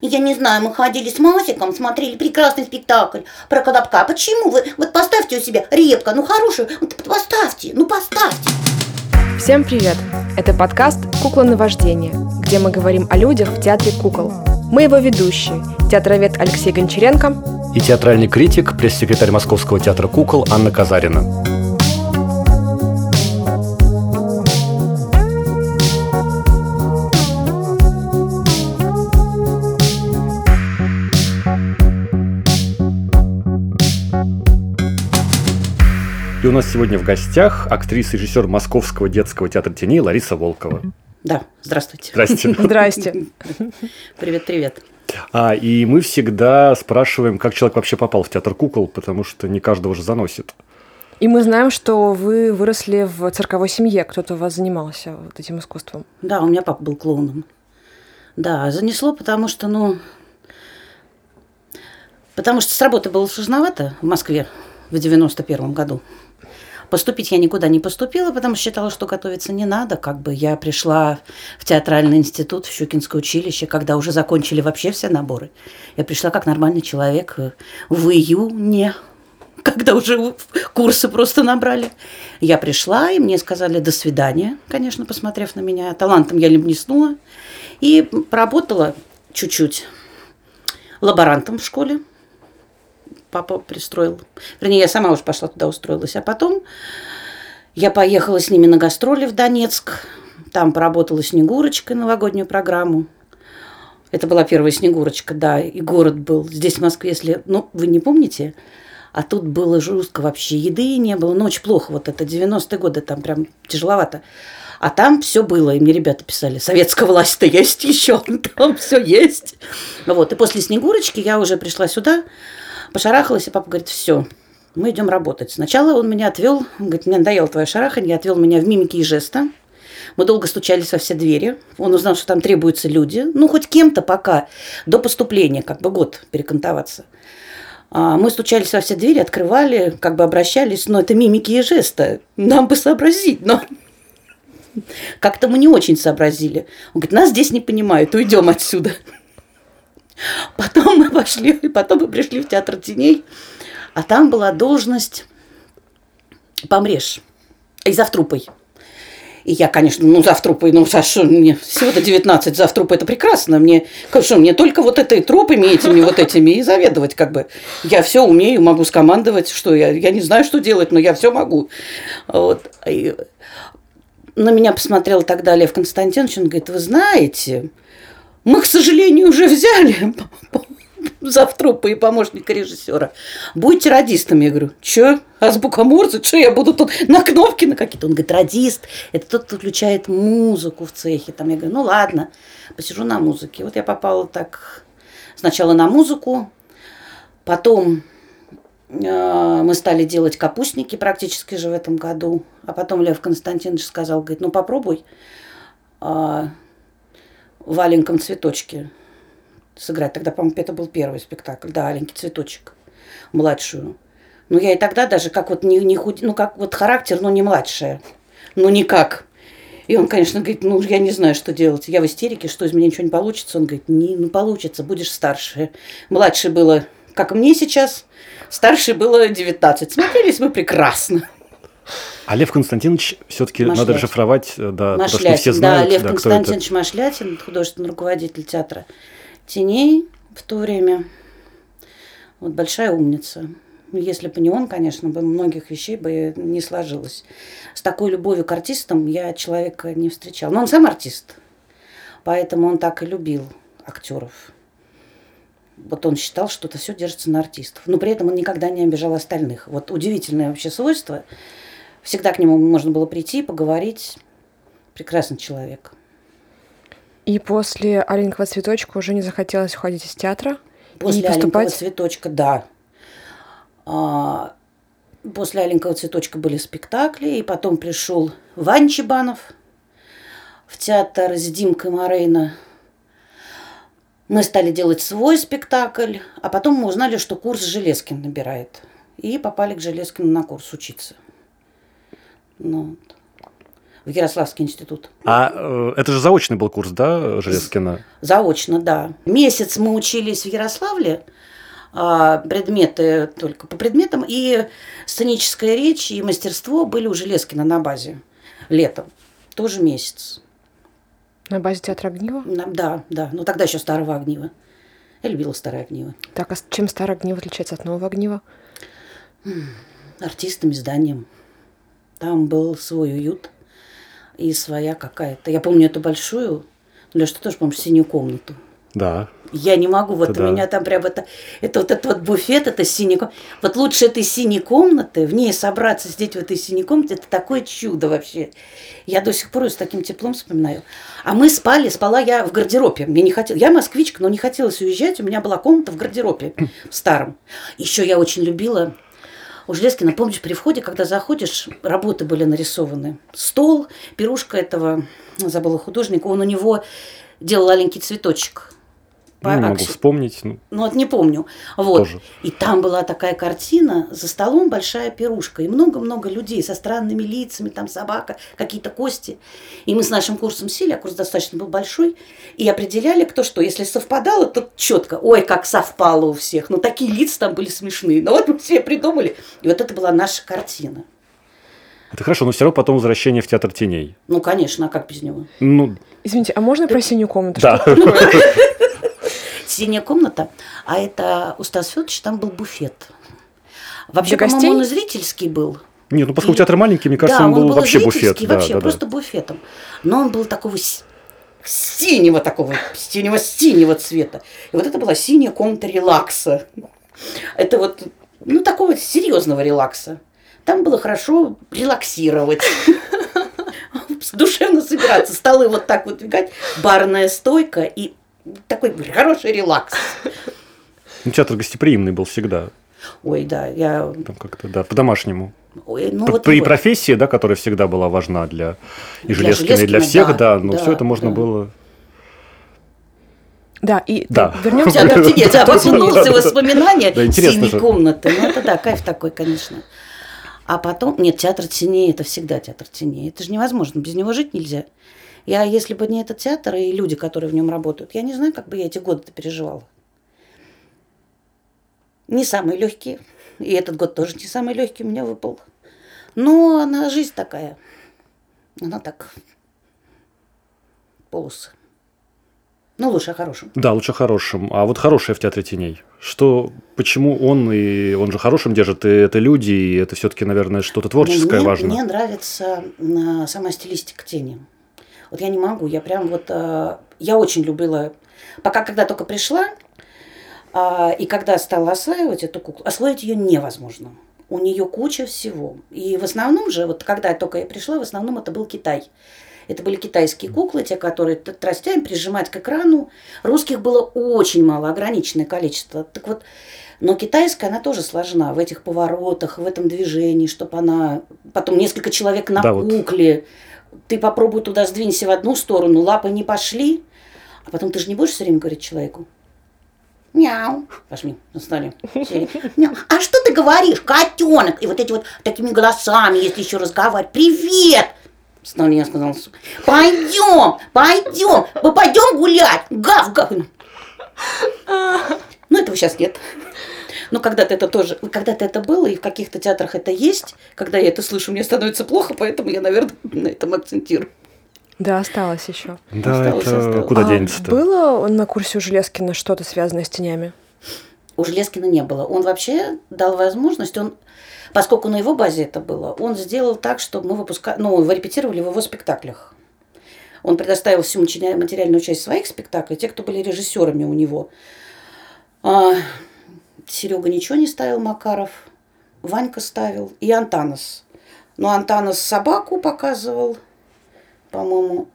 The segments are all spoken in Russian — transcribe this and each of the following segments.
Я не знаю, мы ходили с Масиком, смотрели прекрасный спектакль про Колобка. Почему вы? Вот поставьте у себя репка, ну хорошую, вот поставьте, ну поставьте. Всем привет! Это подкаст «Кукла на вождение», где мы говорим о людях в театре кукол. Мы его ведущие, театровед Алексей Гончаренко и театральный критик, пресс-секретарь Московского театра кукол Анна Казарина. У нас сегодня в гостях актриса и режиссер Московского детского театра теней Лариса Волкова. Да, здравствуйте. Здрасте. Здрасте. Привет, привет. А, и мы всегда спрашиваем, как человек вообще попал в театр кукол, потому что не каждого же заносит. И мы знаем, что вы выросли в цирковой семье, кто-то у вас занимался вот этим искусством. Да, у меня папа был клоуном. Да, занесло, потому что, ну, потому что с работы было сложновато в Москве в 91 году. Поступить я никуда не поступила, потому что считала, что готовиться не надо. Как бы я пришла в театральный институт, в Щукинское училище, когда уже закончили вообще все наборы. Я пришла как нормальный человек в июне, когда уже курсы просто набрали. Я пришла, и мне сказали «до свидания», конечно, посмотрев на меня. Талантом я не блеснула. И поработала чуть-чуть лаборантом в школе папа пристроил. Вернее, я сама уже пошла туда устроилась. А потом я поехала с ними на гастроли в Донецк. Там поработала Снегурочкой новогоднюю программу. Это была первая Снегурочка, да, и город был здесь, в Москве, если, ну, вы не помните, а тут было жестко вообще, еды не было, ну, очень плохо, вот это 90-е годы, там прям тяжеловато. А там все было, и мне ребята писали, советская власть-то есть еще, там все есть. Вот, и после Снегурочки я уже пришла сюда, Пошарахалась, и папа говорит, все, мы идем работать. Сначала он меня отвел, он говорит, мне надоело твое шараханье, отвел меня в мимики и жеста. Мы долго стучались во все двери. Он узнал, что там требуются люди. Ну, хоть кем-то пока, до поступления, как бы год перекантоваться. А мы стучались во все двери, открывали, как бы обращались, но это мимики и жесты. Нам бы сообразить, но как-то мы не очень сообразили. Он говорит, нас здесь не понимают, уйдем отсюда. Потом мы пошли, и потом мы пришли в театр теней, а там была должность помрешь и завтрупой. И я, конечно, ну, завтрупой, ну, Саша, мне всего-то 19 завтрупой, это прекрасно. Мне, конечно, мне только вот этой трупами этими вот этими и заведовать, как бы. Я все умею, могу скомандовать, что я, я не знаю, что делать, но я все могу. Вот. И на меня посмотрел тогда Лев Константинович, он говорит, вы знаете, мы, к сожалению, уже взяли завтрупа и помощника режиссера. Будете радистом? Я говорю, что? Азбука Морзе? Что я буду тут на кнопки на какие-то? Он говорит, радист – это тот, кто включает музыку в цехе. Там я говорю, ну ладно, посижу на музыке. Вот я попала так сначала на музыку, потом э, мы стали делать капустники практически же в этом году. А потом Лев Константинович сказал, говорит, ну попробуй а, в «Аленьком цветочке» сыграть. Тогда, по-моему, это был первый спектакль. Да, «Аленький цветочек», младшую. Ну, я и тогда даже как вот не, не худ... ну, как вот характер, но не младшая. Ну, никак. И он, конечно, говорит, ну, я не знаю, что делать. Я в истерике, что из меня ничего не получится. Он говорит, не, ну, получится, будешь старше. Младше было, как мне сейчас, старше было 19. Смотрелись мы прекрасно. А Лев Константинович все-таки надо расшифровать, э, да, Машлятин, потому что все знают, да, Лев да, Константинович это. Машлятин, художественный руководитель театра теней в то время. Вот большая умница. Если бы не он, конечно, бы многих вещей бы не сложилось. С такой любовью к артистам я человека не встречала. Но он сам артист, поэтому он так и любил актеров. Вот он считал, что это все держится на артистов. Но при этом он никогда не обижал остальных. Вот удивительное вообще свойство – Всегда к нему можно было прийти, поговорить. Прекрасный человек. И после «Аленького цветочка» уже не захотелось уходить из театра? После «Аленького цветочка», да. А, после «Аленького цветочка» были спектакли, и потом пришел Вань Чебанов в театр с Димкой Морейно. Мы стали делать свой спектакль, а потом мы узнали, что курс Железкин набирает. И попали к Железкину на курс учиться. Ну, в Ярославский институт. А э, это же заочный был курс, да, Железкина? Заочно, да. Месяц мы учились в Ярославле, а, предметы только по предметам, и сценическая речь и мастерство были у Железкина на базе летом. Тоже месяц. На базе театра Огнива? На- Да, да. Ну тогда еще старого огнива. Я любила старое огниво. Так, а чем старый Огнив отличается от нового Огнива? Артистами, зданием. Там был свой уют и своя какая-то. Я помню эту большую, ну, ты тоже помнишь синюю комнату. Да. Я не могу, вот Это у да. меня там прям это, это вот этот вот буфет, это синий Вот лучше этой синей комнаты, в ней собраться, сидеть в этой синей комнате, это такое чудо вообще. Я до сих пор ее с таким теплом вспоминаю. А мы спали, спала я в гардеробе. Мне не хотел, я москвичка, но не хотелось уезжать, у меня была комната в гардеробе, в старом. Еще я очень любила у Железкина, помнишь, при входе, когда заходишь, работы были нарисованы. Стол, пирушка этого, забыла художника, он у него делал аленький цветочек. Ну, не могу акси- вспомнить. Ну, ну, вот не помню. Вот. Тоже. И там была такая картина, за столом большая пирушка, и много-много людей со странными лицами, там собака, какие-то кости. И мы с нашим курсом сели, а курс достаточно был большой, и определяли, кто что. Если совпадало, то четко. Ой, как совпало у всех. Ну, такие лица там были смешные. Ну, вот мы все придумали. И вот это была наша картина. это хорошо, но все равно потом возвращение в театр теней. Ну, конечно, а как без него? Ну, Извините, а можно про синюю комнату? да. Синяя комната, а это у Стас Федоровича там был буфет. Вообще, по-моему, он и зрительский был. Нет, ну поскольку Или- театр маленький, мне кажется, да, он был вообще зрительский, буфет. Да, вообще да, да. просто буфетом. Но он был такого синего такого, синего синего цвета. И вот это была синяя комната релакса. Это вот, ну, такого серьезного релакса. Там было хорошо релаксировать. Душевно собираться, столы вот так вот двигать, барная стойка и такой хороший релакс. Ну, театр гостеприимный был всегда. Ой, да, я... Там как-то, да, по-домашнему. Ой, ну П- вот При его- профессии, да, которая всегда была важна для и Для Железкина, и для всех, да, да, но да, все это можно да. было. Да, и Да. вернемся к теней, да, потянулся воспоминания Да, интересно синей же. комнаты. Ну, это да, кайф такой, конечно. А потом, нет, театр теней, это всегда театр теней. Это же невозможно, без него жить нельзя. Я, если бы не этот театр и люди, которые в нем работают, я не знаю, как бы я эти годы переживала. Не самые легкие. И этот год тоже не самый легкий у меня выпал. Но она жизнь такая. Она так. Полосы. Ну, лучше о хорошем. Да, лучше хорошим. А вот хорошее в театре теней. Что, почему он и он же хорошим держит, и это люди, и это все-таки, наверное, что-то творческое мне, важно. Мне нравится а, сама стилистика тени. Вот я не могу, я прям вот, а, я очень любила, пока когда только пришла, а, и когда стала осваивать эту куклу, освоить ее невозможно. У нее куча всего. И в основном же, вот когда только я пришла, в основном это был Китай. Это были китайские куклы, те, которые тростями прижимать к экрану. Русских было очень мало, ограниченное количество. Так вот, но китайская, она тоже сложна в этих поворотах, в этом движении, чтобы она... Потом несколько человек на Да, вот. Ты попробуй туда сдвинься в одну сторону, лапы не пошли. А потом ты же не будешь все время говорить человеку. Мяу. Пошли на столе. Сели. Мяу. А что ты говоришь, котенок? И вот эти вот такими голосами, если еще разговаривать. Привет! Снова я сказала. Пойдем, пойдем, пойдем гулять. Гав, гав. Ну, этого сейчас нет. Но когда-то это тоже, когда-то это было, и в каких-то театрах это есть. Когда я это слышу, мне становится плохо, поэтому я, наверное, на этом акцентирую. Да, осталось еще. Да, Осталось, это осталось. куда А денется-то? Было на курсе у Железкина что-то связанное с тенями? У Железкина не было. Он вообще дал возможность, он, поскольку на его базе это было, он сделал так, чтобы мы выпускали, ну, вы репетировали в его спектаклях. Он предоставил всю матери- материальную часть своих спектаклей, те, кто были режиссерами у него. Серега ничего не ставил, Макаров, Ванька ставил и Антанас. Но Антанас собаку показывал, по-моему.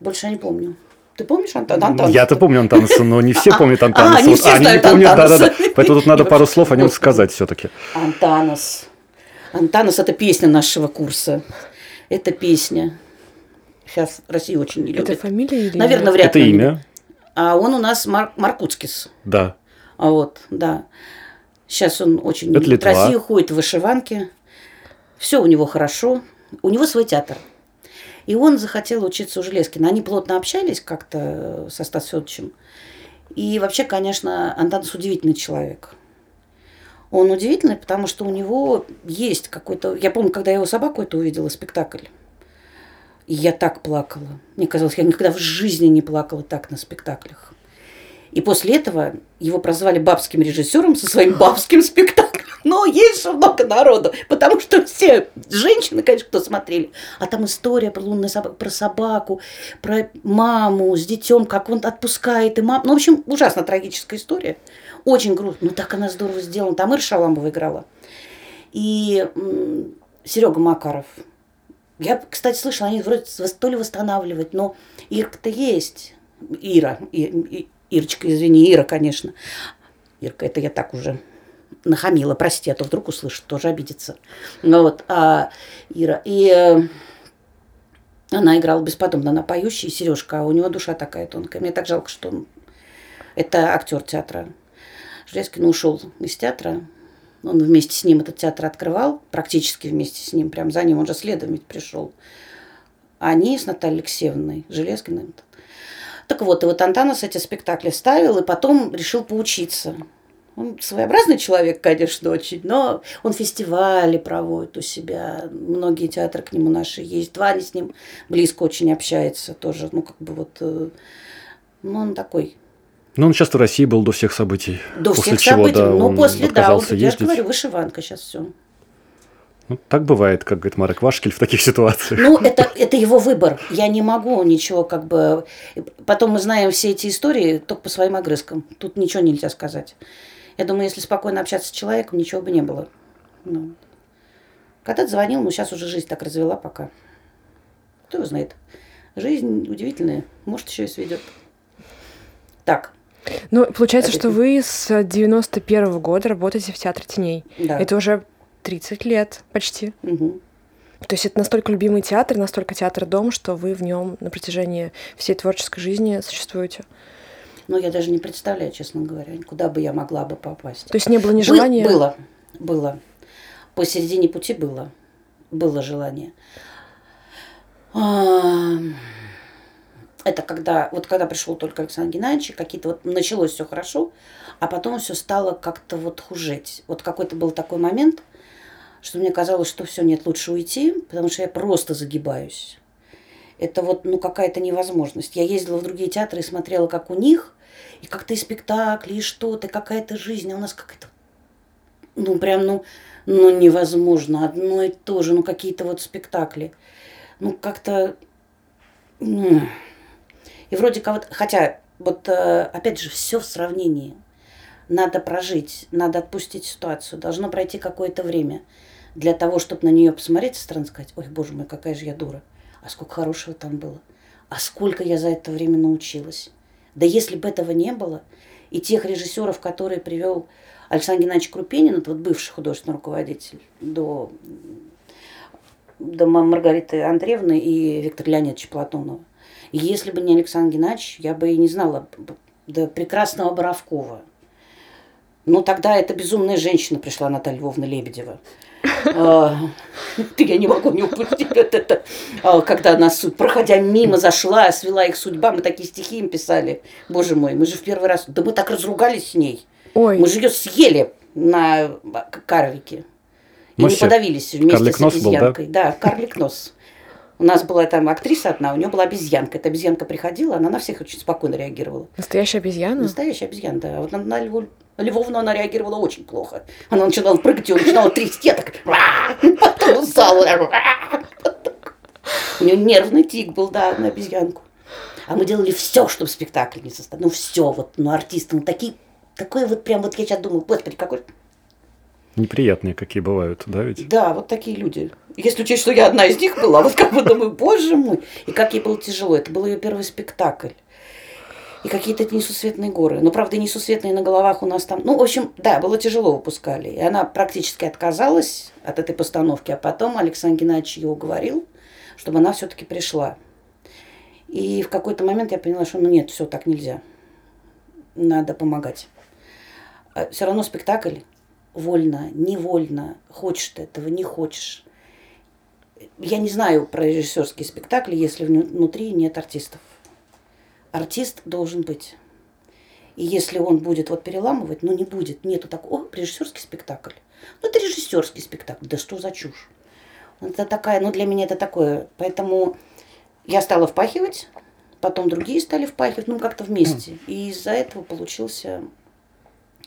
Больше я не помню. Ты помнишь Антон? Антанаса? Я-то помню Антанаса, но не все помнят Антанаса. а, не все знают помнят, да-да-да. Поэтому тут надо пару слов о нем сказать все-таки. Антанас. Антанас – это песня нашего курса. Это песня. Сейчас Россия очень не любит. Это фамилия или Наверное, имя? вряд Это ли. имя, А он у нас Мар- Маркутскис. да. А вот, да. Сейчас он очень Это любит Литва. Россию, ходит в вышиванке. Все у него хорошо. у него свой театр. И он захотел учиться у Железкина. Они плотно общались как-то со Стас Федоровичем. И вообще, конечно, Антонс удивительный человек. Он удивительный, потому что у него есть какой-то... Я помню, когда я его собаку это увидела, спектакль. И я так плакала. Мне казалось, я никогда в жизни не плакала так на спектаклях. И после этого его прозвали бабским режиссером со своим бабским спектаклем. Но есть же много народу, потому что все женщины, конечно, кто смотрели, а там история про лунную собаку, про собаку, про маму с детем, как он отпускает и маму. Ну, в общем, ужасно трагическая история. Очень грустно. Ну, так она здорово сделана. Там Ир Шаламова играла. И Серега Макаров. Я, кстати, слышала, они вроде то ли восстанавливать, но Ирка-то есть. Ира, и, Ирочка, извини, Ира, конечно. Ирка, это я так уже нахамила, прости, а то вдруг услышит, тоже обидится. Ну вот, а Ира. И э, она играла бесподобно, она поющая, и Сережка, а у него душа такая тонкая. Мне так жалко, что он... Это актер театра. Железкин ушел из театра. Он вместе с ним этот театр открывал, практически вместе с ним, прям за ним, он же следом ведь пришел. Они с Натальей Алексеевной Железкиной так вот, и вот Антанас эти спектакли ставил, и потом решил поучиться. Он своеобразный человек, конечно, очень, но он фестивали проводит у себя. Многие театры к нему наши есть. Ваня с ним близко очень общается тоже. Ну, как бы вот... Э, ну, он такой ну, он часто в России был до всех событий. До после всех чего, событий. Да, ну, после, да, он, я же говорю, вышиванка сейчас все. Ну, так бывает, как говорит Марек Вашкель в таких ситуациях. Ну, это, это его выбор. Я не могу ничего как бы... Потом мы знаем все эти истории только по своим огрызкам. Тут ничего нельзя сказать. Я думаю, если спокойно общаться с человеком, ничего бы не было. Ну. Когда-то звонил, но сейчас уже жизнь так развела пока. Кто его знает. Жизнь удивительная. Может, еще и сведет. Так. Ну, получается, это... что вы с 91 -го года работаете в Театре теней. Да. Это уже 30 лет почти. Угу. То есть это настолько любимый театр, настолько театр-дом, что вы в нем на протяжении всей творческой жизни существуете. Ну, я даже не представляю, честно говоря, куда бы я могла бы попасть. То есть не было ни желания? Бы- было, было. Посередине пути было. Было желание. Это когда, вот когда пришел только Александр Геннадьевич, какие-то вот началось все хорошо, а потом все стало как-то вот хужеть. Вот какой-то был такой момент, что мне казалось, что все, нет, лучше уйти, потому что я просто загибаюсь. Это вот, ну, какая-то невозможность. Я ездила в другие театры и смотрела, как у них, и как-то и спектакли, и что-то, какая-то жизнь, а у нас какая-то, ну, прям, ну, ну, невозможно, одно и то же, ну, какие-то вот спектакли. Ну, как-то, и вроде как, хотя, вот, э, опять же, все в сравнении. Надо прожить, надо отпустить ситуацию, должно пройти какое-то время для того, чтобы на нее посмотреть со стороны сказать, ой, боже мой, какая же я дура. А сколько хорошего там было. А сколько я за это время научилась. Да если бы этого не было, и тех режиссеров, которые привел Александр Геннадьевич Крупенин, это вот бывший художественный руководитель, до, до Маргариты Андреевны и Виктора Леонидовича Платонова. И если бы не Александр Геннадьевич, я бы и не знала до прекрасного Боровкова. Ну, тогда эта безумная женщина пришла, Наталья Львовна Лебедева. А, я не могу не упустить это. А, когда нас, проходя мимо, зашла, свела их судьба, мы такие стихи им писали. Боже мой, мы же в первый раз, да мы так разругались с ней. Ой. Мы же ее съели на карлике. И не подавились вместе с обезьянкой. Был, да? да, карлик нос. У нас была там актриса одна, у нее была обезьянка. Эта обезьянка приходила, она на всех очень спокойно реагировала. Настоящая обезьяна? Настоящая обезьяна, да. Вот на, на Льву, Львовну она реагировала очень плохо. Она начинала прыгать, и начинала трясти, я так. У нее нервный тик был, да, на обезьянку. А мы делали все, чтобы спектакль не состоялся. Ну, все, вот, ну, артисты, ну, такие, такое вот прям, вот я сейчас думаю, господи, какой Неприятные какие бывают, да ведь? Да, вот такие люди. Если учесть, что я одна из них была, вот как бы думаю, боже мой. И как ей было тяжело. Это был ее первый спектакль. И какие-то несусветные горы. Но, правда, несусветные на головах у нас там... Ну, в общем, да, было тяжело выпускали. И она практически отказалась от этой постановки. А потом Александр Геннадьевич ее уговорил, чтобы она все-таки пришла. И в какой-то момент я поняла, что ну нет, все так нельзя. Надо помогать. А все равно спектакль вольно, невольно, хочешь ты этого, не хочешь. я не знаю про режиссерские спектакли, если внутри нет артистов. Артист должен быть. И если он будет вот переламывать, ну не будет, нету такого, о, режиссерский спектакль. Ну это режиссерский спектакль, да что за чушь. Это такая, ну для меня это такое. Поэтому я стала впахивать, потом другие стали впахивать, ну как-то вместе. И из-за этого получился,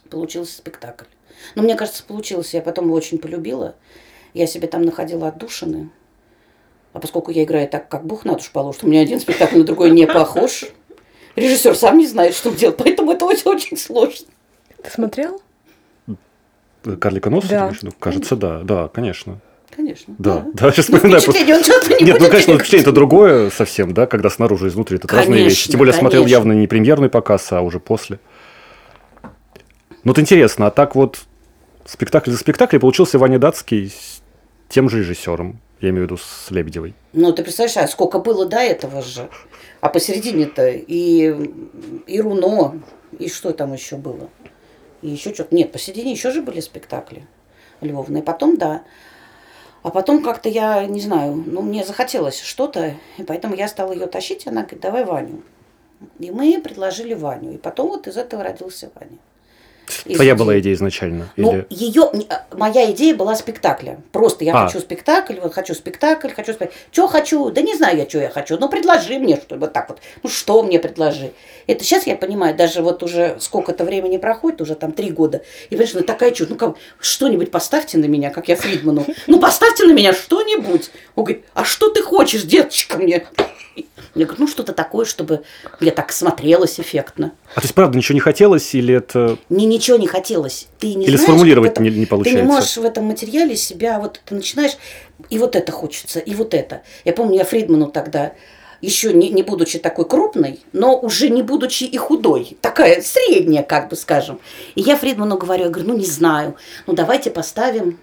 получился спектакль. Но мне кажется, получился. Я потом его очень полюбила. Я себе там находила отдушины. А поскольку я играю так, как Бог на душу положит, у меня один спектакль на другой не похож. Режиссер сам не знает, что делать, поэтому это очень, очень сложно. Ты смотрел? Карлика носа, Да. да. кажется, да, да, конечно. Конечно. Да, да, сейчас Ну, вспоминаю просто. впечатление он что-то не Нет, ну, конечно, впечатление это другое совсем, да, когда снаружи и изнутри это разные Конечно, вещи. Тем более я смотрел конечно. явно не премьерный показ, а уже после. Ну, вот интересно, а так вот спектакль за спектаклем получился Ваня Датский с тем же режиссером, я имею в виду с Лебедевой. Ну, ты представляешь, а сколько было до этого же? А посередине-то и, и Руно, и что там еще было? И еще что-то. Нет, посередине еще же были спектакли Львовные. Потом, да. А потом как-то я, не знаю, ну, мне захотелось что-то, и поэтому я стала ее тащить, она говорит, давай Ваню. И мы предложили Ваню. И потом вот из этого родился Ваня. Из Твоя идеи. была идея изначально? Ну, Или... ее, моя идея была спектакля. Просто я А. хочу спектакль, вот хочу спектакль, хочу спектакль. Что хочу? Да не знаю я, что я хочу. Ну, предложи мне, что вот так вот. Ну, что мне предложи? Это сейчас я понимаю, даже вот уже сколько-то времени проходит, уже там три года. И понимаешь, ну, такая чушь. Ну, как, что-нибудь поставьте на меня, как я Фридману. Ну, поставьте на меня что-нибудь. Он говорит, а что ты хочешь, деточка, мне? Я говорю, ну, что-то такое, чтобы я так смотрелась эффектно. А то есть, правда, ничего не хотелось, или это... Мне ничего не хотелось. Ты не Или знаешь, сформулировать этом- не- не Ты не получается. можешь в этом материале себя, вот ты начинаешь, и вот это хочется, и вот это. Я помню, я Фридману тогда, еще не, не будучи такой крупной, но уже не будучи и худой, такая средняя, как бы скажем. И я Фридману говорю, я говорю, ну не знаю, ну давайте поставим...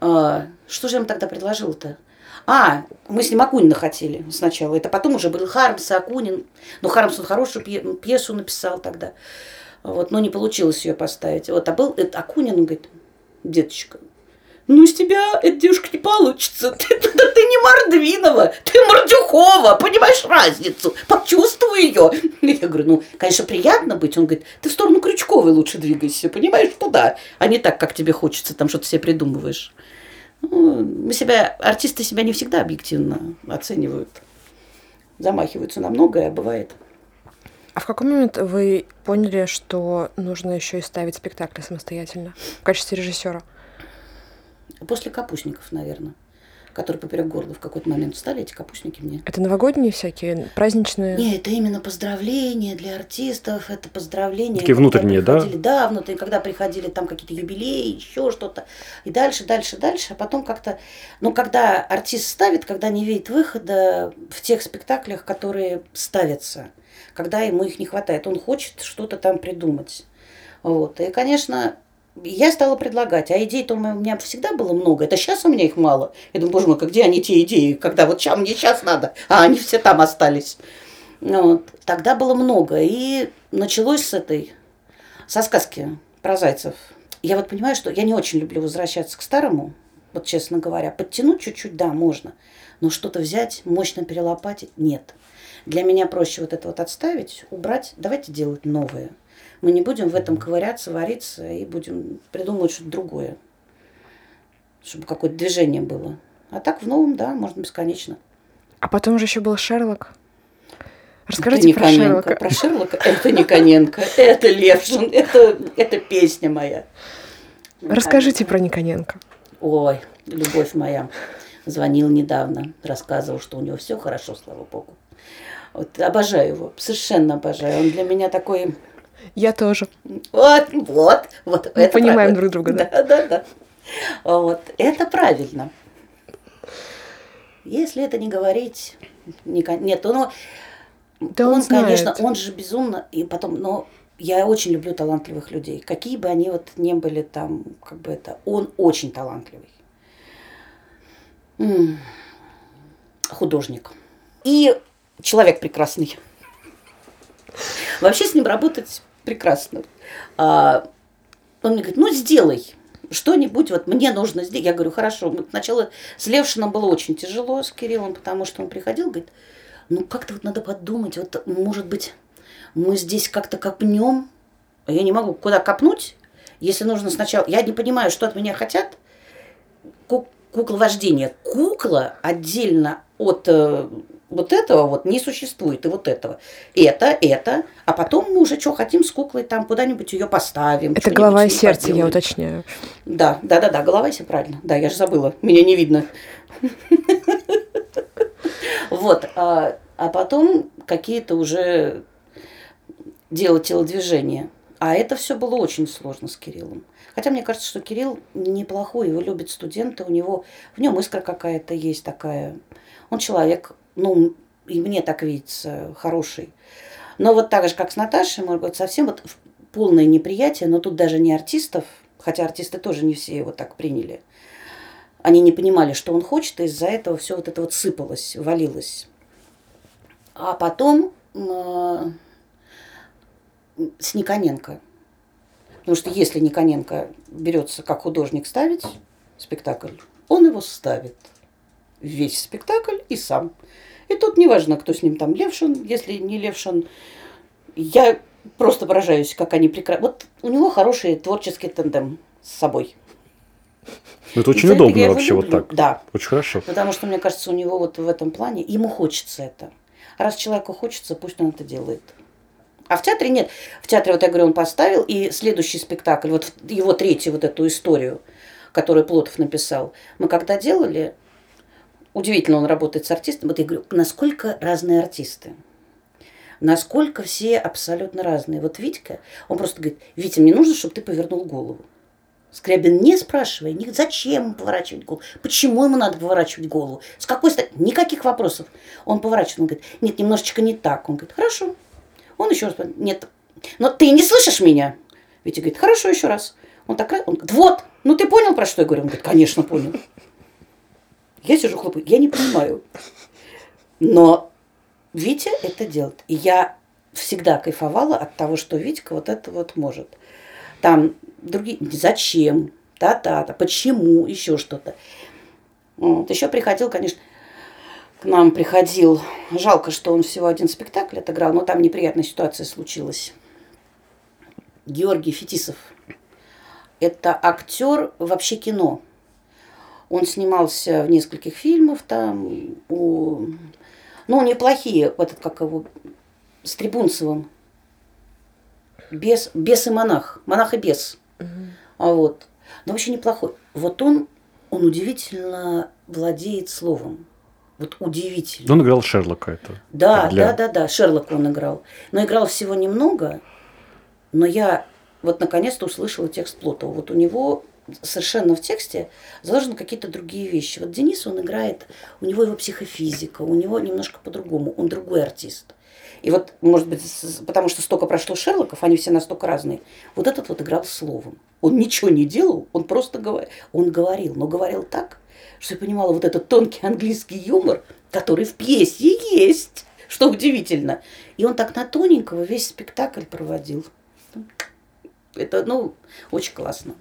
а, что же я ему тогда предложил-то? А, мы с ним Акунина хотели сначала. Это потом уже был Хармс и Акунин. Но Хармс он хорошую пье- пьесу написал тогда. Вот, но не получилось ее поставить. Вот, а был это Акунин, он говорит, деточка, ну из тебя, эта девушка, не получится. Ты, ты, ты не Мордвинова, ты Мордюхова, понимаешь разницу? Почувствуй ее. Я говорю, ну, конечно, приятно быть. Он говорит, ты в сторону Крючковой лучше двигайся, понимаешь, туда, а не так, как тебе хочется, там что-то себе придумываешь. Ну, мы себя, артисты себя не всегда объективно оценивают. Замахиваются на многое, а бывает. Какой момент вы поняли, что нужно еще и ставить спектакли самостоятельно в качестве режиссера? После капустников, наверное, которые поперек города в какой-то момент встали, эти капустники мне. Это новогодние всякие, праздничные? Не, это именно поздравления для артистов, это поздравления. Такие внутренние, да? Да, внутренние, когда приходили там какие-то юбилеи, еще что-то. И дальше, дальше, дальше. А потом как-то... Ну, когда артист ставит, когда не видит выхода в тех спектаклях, которые ставятся, когда ему их не хватает, он хочет что-то там придумать. Вот. И, конечно, я стала предлагать, а идей-то у меня всегда было много. Это сейчас у меня их мало. Я думаю, боже мой, где они те идеи, когда вот чем мне сейчас надо, а они все там остались. Ну Вот. Тогда было много. И началось с этой, со сказки про зайцев. Я вот понимаю, что я не очень люблю возвращаться к старому, вот честно говоря. Подтянуть чуть-чуть, да, можно. Но что-то взять, мощно перелопатить, нет. Для меня проще вот это вот отставить, убрать. Давайте делать новое. Мы не будем в этом ковыряться, вариться и будем придумывать что-то другое. Чтобы какое-то движение было. А так в новом, да, можно бесконечно. А потом же еще был Шерлок. Расскажите не про Коненко. Шерлока. Про Шерлока это не Коненко, это Левшин, это, это песня моя. Расскажите про Никоненко. Ой, любовь моя. Звонил недавно, рассказывал, что у него все хорошо, слава богу. Вот, обожаю его, совершенно обожаю. Он для меня такой... Я тоже. Вот, вот, вот. Мы это понимаем правильно. друг друга, да. Да, да, да. Вот, это правильно. Если это не говорить, не нет, ну, Да он знает. конечно, он же безумно, и потом, но я очень люблю талантливых людей, какие бы они вот не были там, как бы это, он очень талантливый. Художник. И человек прекрасный. Вообще с ним работать прекрасно. А, он мне говорит, ну сделай. что-нибудь вот мне нужно сделать. Я говорю, хорошо. Сначала с Левшином было очень тяжело, с Кириллом, потому что он приходил, говорит, ну как-то вот надо подумать, вот может быть мы здесь как-то копнем, а я не могу куда копнуть, если нужно сначала, я не понимаю, что от меня хотят, кукла вождения. Кукла отдельно от э, вот этого вот не существует, и вот этого. Это, это, а потом мы уже что хотим с куклой там куда-нибудь ее поставим. Это голова и сердце, поделаем. я уточняю. Да, да, да, да, голова и сердце, правильно. Да, я же забыла, меня не видно. Вот, а, а потом какие-то уже делать телодвижения. А это все было очень сложно с Кириллом. Хотя мне кажется, что Кирилл неплохой, его любят студенты, у него в нем искра какая-то есть такая. Он человек, ну, и мне так видится, хороший. Но вот так же, как с Наташей, может быть, совсем вот полное неприятие, но тут даже не артистов, хотя артисты тоже не все его так приняли. Они не понимали, что он хочет, и из-за этого все вот это вот сыпалось, валилось. А потом э, с Никоненко. Потому что если Никоненко берется как художник ставить спектакль, он его ставит. Весь спектакль и сам. И тут неважно, кто с ним там Левшин, если не Левшин. Я просто поражаюсь, как они прекрасно. Вот у него хороший творческий тандем с собой. Ну, это очень удобно вообще вот так. Да. Очень хорошо. Потому что, мне кажется, у него вот в этом плане, ему хочется это. Раз человеку хочется, пусть он это делает. А в театре нет. В театре, вот я говорю, он поставил, и следующий спектакль, вот его третью вот эту историю, которую Плотов написал, мы когда делали, удивительно, он работает с артистом, вот я говорю, насколько разные артисты. Насколько все абсолютно разные. Вот Витька, он просто говорит, Витя, мне нужно, чтобы ты повернул голову. Скрябин не спрашивая, не зачем поворачивать голову, почему ему надо поворачивать голову, с какой стороны, никаких вопросов. Он поворачивает, он говорит, нет, немножечко не так. Он говорит, хорошо, он еще раз, нет, но ты не слышишь меня? Витя говорит, хорошо, еще раз. Он так, он говорит, вот, ну ты понял, про что я говорю? Он говорит, конечно, понял. Я сижу, хлопаю, я не понимаю. Но Витя это делает. И я всегда кайфовала от того, что Витька вот это вот может. Там другие, зачем, та-та-та, почему, еще что-то. Вот. Еще приходил, конечно, к нам приходил. Жалко, что он всего один спектакль отыграл, но там неприятная ситуация случилась. Георгий Фетисов. Это актер вообще кино. Он снимался в нескольких фильмах там. У... Ну, неплохие. Этот, как его, с Трибунцевым. Бес, бес и монах. Монах и бес. Угу. А вот. Но вообще неплохой. Вот он, он удивительно владеет словом. Вот удивительно. Он играл Шерлока это. Да, для... да, да, да, Шерлока он играл. Но играл всего немного, но я вот наконец-то услышала текст Плотова. Вот у него совершенно в тексте заложены какие-то другие вещи. Вот Денис, он играет, у него его психофизика, у него немножко по-другому, он другой артист. И вот, может быть, потому что столько прошло Шерлоков, они все настолько разные. Вот этот вот играл словом. Он ничего не делал, он просто говорил. Он говорил, но говорил так, что я понимала вот этот тонкий английский юмор, который в пьесе есть, что удивительно. И он так на тоненького весь спектакль проводил. Это, ну, очень классно.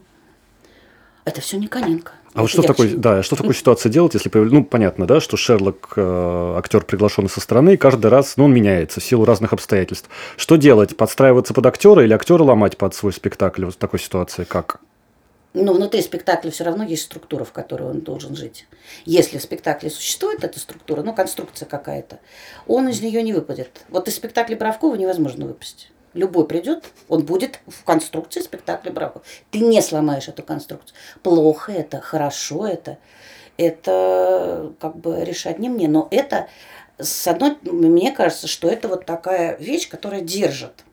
Это все не Коненко. А вот что в такой, да, что в такой ситуации делать, если ну понятно, да, что Шерлок э, актер приглашенный со стороны, и каждый раз, ну он меняется в силу разных обстоятельств. Что делать? Подстраиваться под актера или актера ломать под свой спектакль? Вот в такой ситуации как? но внутри спектакля все равно есть структура, в которой он должен жить. Если в спектакле существует эта структура, ну, конструкция какая-то, он из нее не выпадет. Вот из спектакля Бравкова невозможно выпасть. Любой придет, он будет в конструкции спектакля Бравкова. Ты не сломаешь эту конструкцию. Плохо это, хорошо это. Это как бы решать не мне. Но это, с одной, мне кажется, что это вот такая вещь, которая держит.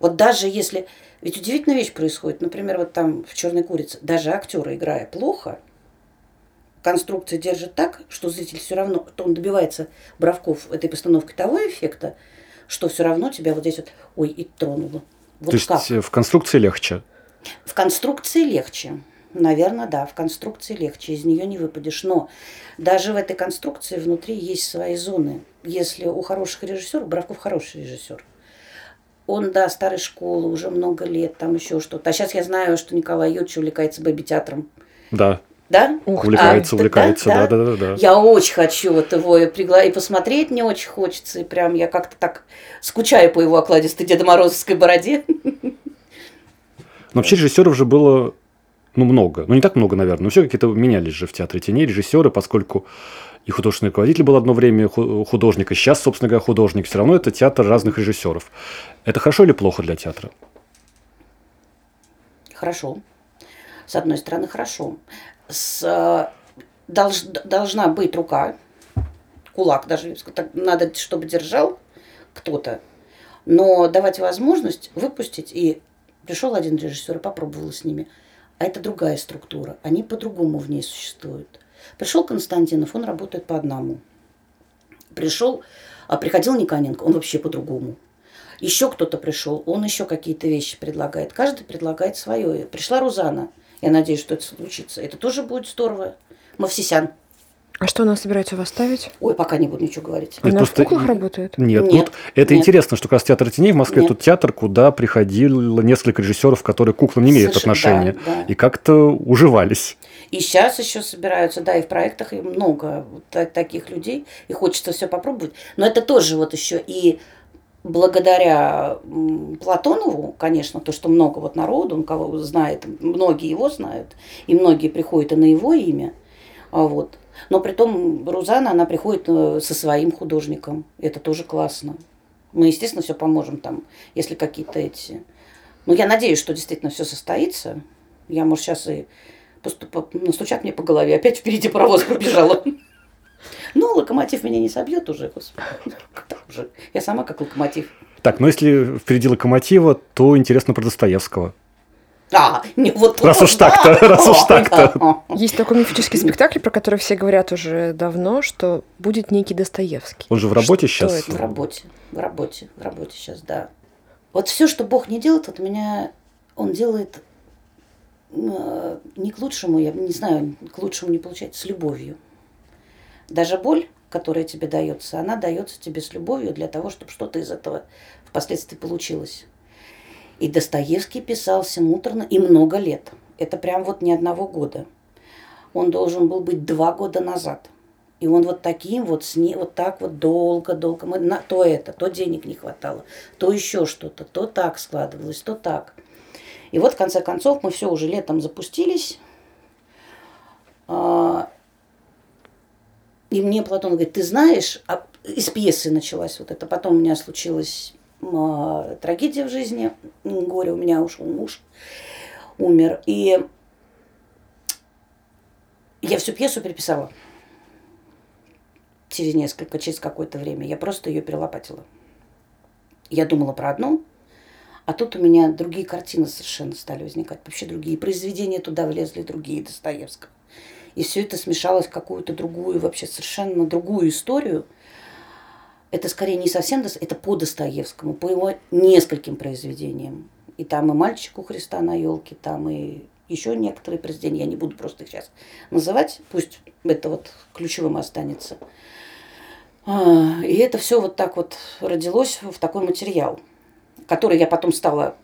Вот даже если ведь удивительная вещь происходит. Например, вот там в «Черной курице» даже актеры, играя плохо, конструкция держит так, что зритель все равно, то он добивается бровков этой постановки того эффекта, что все равно тебя вот здесь вот, ой, и тронуло. Вот то есть как? в конструкции легче? В конструкции легче. Наверное, да, в конструкции легче, из нее не выпадешь. Но даже в этой конструкции внутри есть свои зоны. Если у хороших режиссеров, Бравков хороший режиссер, он, да, старой школы, уже много лет, там еще что-то. А сейчас я знаю, что Николай Юрьевич увлекается бэби-театром. Да. Да? Ух, Увлекается, А, увлекается, да, да, да, да, да. Я очень хочу вот его и, пригла... и посмотреть мне очень хочется. И прям я как-то так скучаю по его окладистой Деда Морозовской бороде. Но вообще режиссеров же было ну, много. Ну, не так много, наверное, но все какие-то менялись же в театре теней режиссеры, поскольку и художественный руководитель был одно время ху- художник, и сейчас, собственно говоря, художник. Все равно это театр разных режиссеров. Это хорошо или плохо для театра? Хорошо. С одной стороны, хорошо. С, э, долж- должна быть рука, кулак даже, так надо, чтобы держал кто-то, но давать возможность выпустить. И пришел один режиссер и попробовал с ними. А это другая структура. Они по-другому в ней существуют. Пришел Константинов, он работает по одному. Пришел, а приходил Никоненко, он вообще по-другому. Еще кто-то пришел, он еще какие-то вещи предлагает. Каждый предлагает свое. Пришла Рузана. Я надеюсь, что это случится. Это тоже будет здорово. Мавсисян. А что она собирается вас ставить? Ой, пока не буду ничего говорить. Она просто- в куклах работает? Нет, Нет, вот это нет. интересно, что как раз театр теней в Москве Нет. тут театр, куда приходило несколько режиссеров, которые к куклам не имеют Совершенно, отношения, да, да. и как-то уживались. И сейчас еще собираются, да, и в проектах и много вот та- таких людей, и хочется все попробовать. Но это тоже вот еще и благодаря Платонову, конечно, то, что много вот народу, он кого знает, многие его знают, и многие приходят и на его имя, а вот. Но при том Рузана, она приходит э, со своим художником, это тоже классно. Мы, естественно, все поможем там, если какие-то эти... Ну, я надеюсь, что действительно все состоится. Я, может, сейчас и поступ... настучат мне по голове, опять впереди паровоз побежала. Ну, локомотив меня не собьет уже, господи. Уже? Я сама как локомотив. Так, но если впереди локомотива, то интересно про Достоевского. А, не вот Раз уж так-то, да. раз уж так-то. Есть такой мифический спектакль, про который все говорят уже давно, что будет некий Достоевский. Он же в работе Что сейчас. это? В работе, в работе, в работе сейчас, да. Вот все, что Бог не делает, вот меня Он делает э, не к лучшему, я не знаю, к лучшему не получается, с любовью. Даже боль, которая тебе дается, она дается тебе с любовью для того, чтобы что-то из этого впоследствии получилось. И Достоевский писался муторно и много лет. Это прям вот не одного года. Он должен был быть два года назад. И он вот таким вот, с ней, вот так вот долго-долго. Мы на, то это, то денег не хватало, то еще что-то, то так складывалось, то так. И вот в конце концов мы все уже летом запустились. А, И мне Платон говорит, ты знаешь, а из пьесы началась вот это. Потом у меня случилась а, трагедия в жизни, горе, у меня ушел муж, умер. И я всю пьесу переписала через несколько, через какое-то время. Я просто ее перелопатила. Я думала про одну, а тут у меня другие картины совершенно стали возникать. Вообще другие произведения туда влезли, другие Достоевского. И все это смешалось в какую-то другую, вообще совершенно другую историю. Это скорее не совсем, это по Достоевскому, по его нескольким произведениям. И там и «Мальчик у Христа на елке», там и еще некоторые произведения, я не буду просто их сейчас называть, пусть это вот ключевым останется. А, И это все вот так вот родилось в такой материал, который я потом стала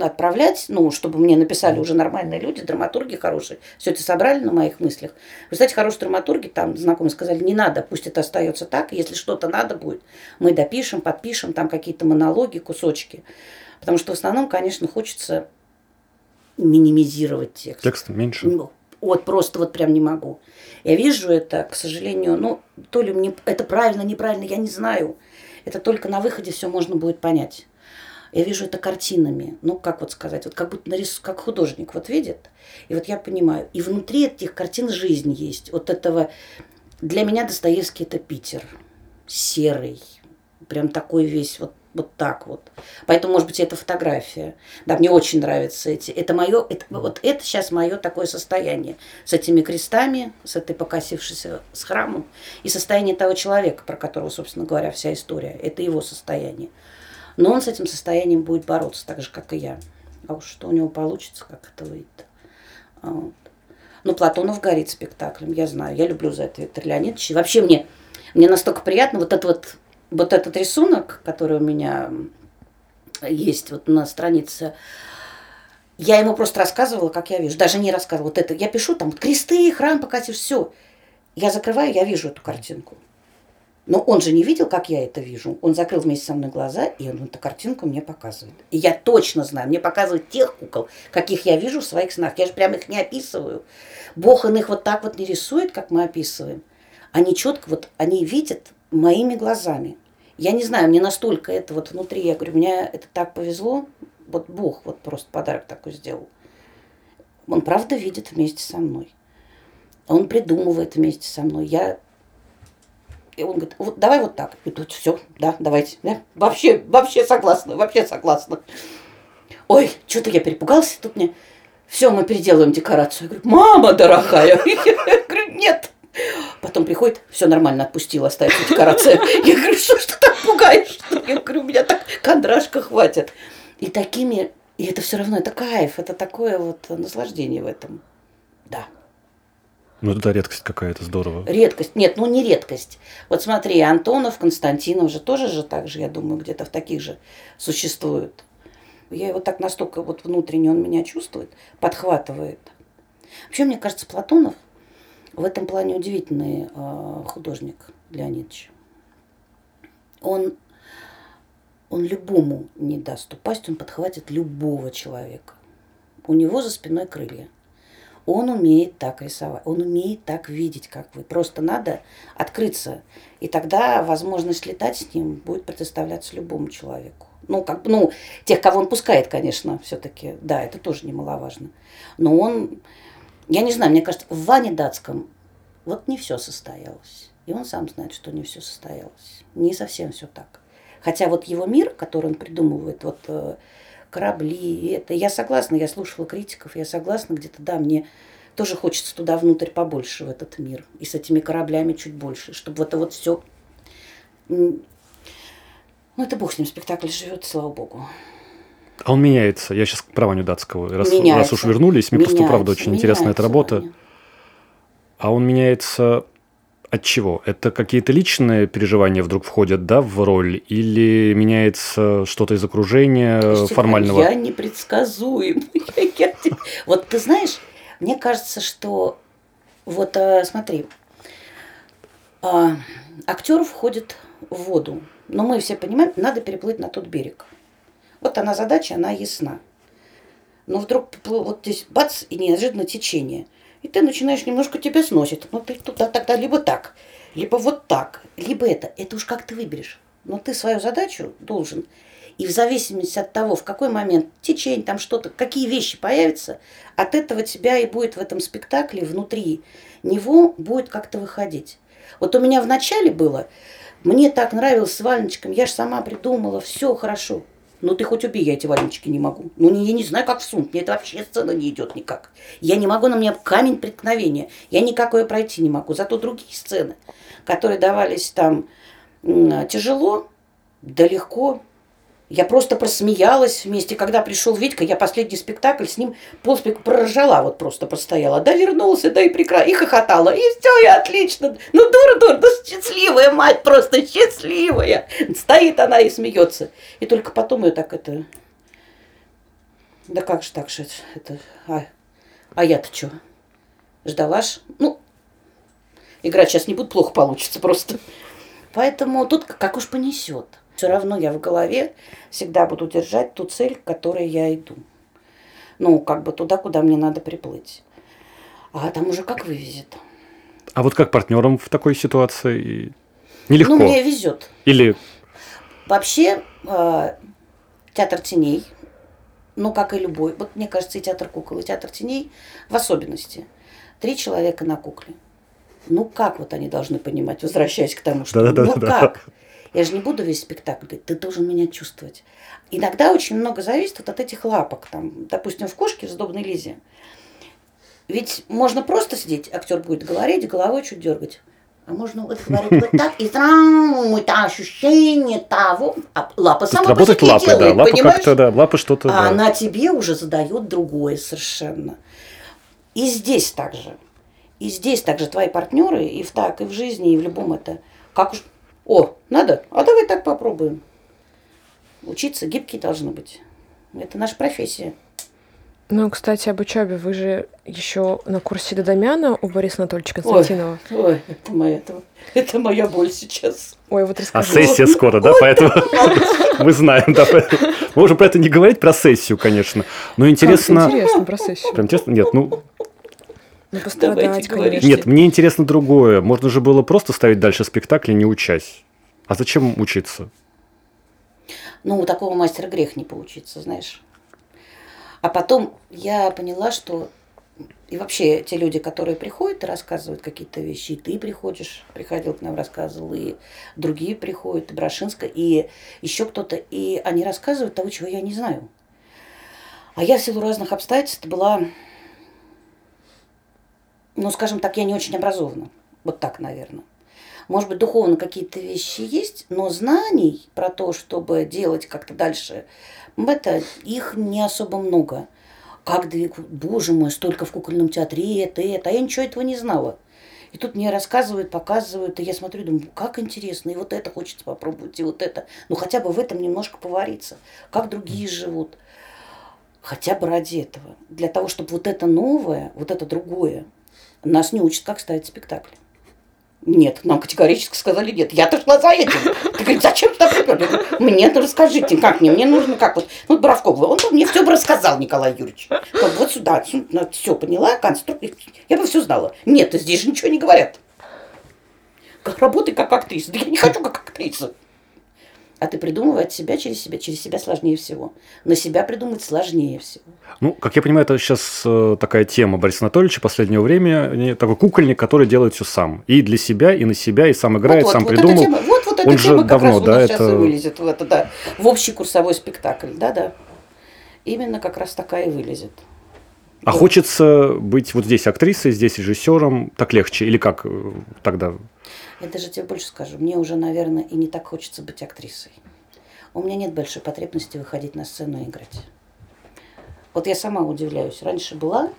отправлять, ну, чтобы мне написали уже нормальные люди, драматурги хорошие, все это собрали на моих мыслях. Вы знаете, хорошие драматурги, там знакомые сказали, не надо, пусть это остается так, если что-то надо будет, мы допишем, подпишем, там какие-то монологи, кусочки. Потому что в основном, конечно, хочется минимизировать текст. Текст меньше. Ну, Вот просто вот прям не могу. Я вижу это, к сожалению, ну, то ли мне это правильно, неправильно, я не знаю. Это только на выходе все можно будет понять. Я вижу это картинами. Ну, как вот сказать, вот как будто нарис... как художник вот видит. И вот я понимаю. И внутри этих картин жизнь есть. Вот этого... Для меня Достоевский это Питер. Серый. Прям такой весь вот вот так вот. Поэтому, может быть, это фотография. Да, мне очень нравятся эти. Это мое, это, вот это сейчас мое такое состояние. С этими крестами, с этой покосившейся с храмом. И состояние того человека, про которого, собственно говоря, вся история. Это его состояние. Но он с этим состоянием будет бороться, так же, как и я. А уж что у него получится, как это выйдет. А Вот. Ну, Платонов горит спектаклем, я знаю. Я люблю за это Виктор Леонидович. И вообще мне, мне настолько приятно вот, это вот, вот этот рисунок, который у меня есть вот на странице. Я ему просто рассказывала, как я вижу. Даже не рассказывала. Вот это. Я пишу там кресты, храм покатишь, все. Я закрываю, я вижу эту картинку. Но он же не видел, как я это вижу. Он закрыл вместе со мной глаза, и он эту картинку мне показывает. И я точно знаю, мне показывают тех кукол, каких я вижу в своих снах. Я же прям их не описываю. Бог он их вот так вот не рисует, как мы описываем. Они четко, вот они видят моими глазами. Я не знаю, мне настолько это вот внутри, я говорю, мне это так повезло, вот Бог вот просто подарок такой сделал. Он правда видит вместе со мной. Он придумывает вместе со мной. Я и он говорит, вот, давай вот так. И тут все, да, давайте. Да? Вообще, вообще согласна, вообще согласна. Ой, что-то я перепугался, тут мне все, мы переделываем декорацию. Я говорю, мама дорогая. Я говорю, нет. Потом приходит, все нормально, отпустила, оставить декорацию. Я говорю, что ж ты так пугаешь? Я говорю, у меня так кондрашка хватит. И такими, и это все равно, это кайф, это такое вот наслаждение в этом. Да. Ну, это редкость какая-то, здорово. Редкость. Нет, ну не редкость. Вот смотри, Антонов, Константинов же тоже же так же, я думаю, где-то в таких же существуют. Я его так настолько вот внутренне он меня чувствует, подхватывает. Вообще, мне кажется, Платонов в этом плане удивительный э, художник Леонидович. Он, он любому не даст упасть, он подхватит любого человека. У него за спиной крылья. Он умеет так рисовать, он умеет так видеть, как вы. Просто надо открыться. И тогда возможность летать с ним будет предоставляться любому человеку. Ну, как, ну, тех, кого он пускает, конечно, все-таки. Да, это тоже немаловажно. Но он, я не знаю, мне кажется, в Ване Датском вот не все состоялось. И он сам знает, что не все состоялось. Не совсем все так. Хотя вот его мир, который он придумывает, вот э, корабли. Это. Я согласна, я слушала критиков, я согласна где-то, да, мне тоже хочется туда внутрь побольше, в этот мир. И с этими кораблями чуть больше, чтобы это вот все... Ну, это бог с ним, спектакль живет, слава богу. А он меняется. Я сейчас про Ваню Датского. Раз, раз уж вернулись, мне меняется, просто правда очень интересна эта работа. Ваня. А он меняется от чего? Это какие-то личные переживания вдруг входят, да, в роль? Или меняется что-то из окружения Слушайте, формального? Я непредсказуем. Вот ты знаешь, мне кажется, что вот э, смотри, а, актер входит в воду, но мы все понимаем, надо переплыть на тот берег. Вот она задача, она ясна. Но вдруг вот здесь бац, и неожиданно течение – и ты начинаешь немножко тебя сносит. Ну, ты туда тогда либо так, либо вот так, либо это. Это уж как ты выберешь. Но ты свою задачу должен. И в зависимости от того, в какой момент течение, там что-то, какие вещи появятся, от этого тебя и будет в этом спектакле внутри него будет как-то выходить. Вот у меня в начале было, мне так нравилось с Вальничком, я же сама придумала, все хорошо. Ну ты хоть убей, я эти валенчики не могу. Ну я не знаю, как всунуть, мне это вообще сцена не идет никак. Я не могу, на меня камень преткновения. Я никакое пройти не могу. Зато другие сцены, которые давались там тяжело, да легко, я просто просмеялась вместе. Когда пришел Витька, я последний спектакль с ним полспек проржала, вот просто простояла. Да вернулся, да и прекрасно, и хохотала. И все, и отлично. Ну, дура, дура, ну, счастливая мать, просто счастливая. Стоит она и смеется. И только потом ее так это... Да как же так же это... А, а я-то что? Ждала ж? Ну, играть сейчас не буду, плохо получится просто. Поэтому тут как уж понесет все равно я в голове всегда буду держать ту цель, к которой я иду. Ну, как бы туда, куда мне надо приплыть. А там уже как вывезет. А вот как партнерам в такой ситуации нелегко? Ну, мне везет. Или... Вообще, э, театр теней, ну, как и любой, вот мне кажется, и театр кукол, и театр теней в особенности. Три человека на кукле. Ну, как вот они должны понимать, возвращаясь к тому, что... Да, да, ну, да, как? Да. Я же не буду весь спектакль говорить, ты должен меня чувствовать. Иногда очень много зависит вот от этих лапок. Там, допустим, в кошке в сдобной лизе. Ведь можно просто сидеть, актер будет говорить, головой чуть дергать. А можно вот говорить вот так, и сразу это ощущение того, а лапа сама работает по лапы, делает, да, лапа как-то, да, лапа что-то. А да. она тебе уже задает другое совершенно. И здесь также. И здесь также твои партнеры, и в так, и в жизни, и в любом это. Как уж о, надо? А давай так попробуем. Учиться гибкие должны быть. Это наша профессия. Ну, кстати, об учебе. Вы же еще на курсе Додомяна у Бориса Анатольевича Константинова. Ой, ой это, моя, это, это моя боль сейчас. Ой, вот А расскажи. сессия скоро, да, поэтому мы знаем, да, поэтому можем про это не говорить, про сессию, конечно. Но Как интересно... интересно про сессию. Прям интересно? Нет, ну, Ну, пострадать, Давайте говорить. конечно. нет, мне интересно другое. Можно же было просто ставить дальше спектакли, не учась. А зачем учиться? Ну, у такого мастера грех не поучиться, знаешь. А потом я поняла, что и вообще те люди, которые приходят и рассказывают какие-то вещи, и ты приходишь, приходил к нам, рассказывал, и другие приходят, и Брошинска, и еще кто-то, и они рассказывают того, чего я не знаю. А я в силу разных обстоятельств была, ну, скажем так, я не очень образована. Вот так, наверное. Может быть, духовно какие-то вещи есть, но знаний про то, чтобы делать как-то дальше, это их не особо много. Как двиг... Боже мой, столько в кукольном театре, это, это. А я ничего этого не знала. И тут мне рассказывают, показывают, и я смотрю, думаю, как интересно, и вот это хочется попробовать, и вот это. Ну, хотя бы в этом немножко повариться. Как другие живут. Хотя бы ради этого. Для того, чтобы вот это новое, вот это другое, нас не учат, как ставить спектакли. Нет, нам категорически сказали нет. Я-то шла за этим. Ты говоришь, зачем туда приперли? Мне это расскажите, как мне? Мне нужно как вот. Ну, Боровков, он мне все бы рассказал, Николай Юрьевич. Как вот сюда, все поняла, конструктор. Я бы все знала. Нет, здесь же ничего не говорят. Как работай как актриса. Да я не хочу как актриса. А ты придумывай от себя через себя. Через себя сложнее всего. На себя придумать сложнее всего. Ну, как я понимаю, это сейчас э, такая тема Бориса Анатольевича последнего времени. Такой кукольник, который делает все сам. И для себя, и на себя, и сам играет, вот, сам вот, придумал. Вот, эта тема, вот, вот эта Он же тема как давно, раз вот да, сейчас и это- вылезет в это, да. В общий курсовой спектакль, да-да. Именно как раз такая и вылезет. А хочется быть вот здесь актрисой, здесь режиссером, так легче? Или как э, тогда? Я даже тебе больше скажу, мне уже, наверное, и не так хочется быть актрисой. У меня нет большой потребности выходить на сцену и играть. Вот я сама удивляюсь. Раньше была,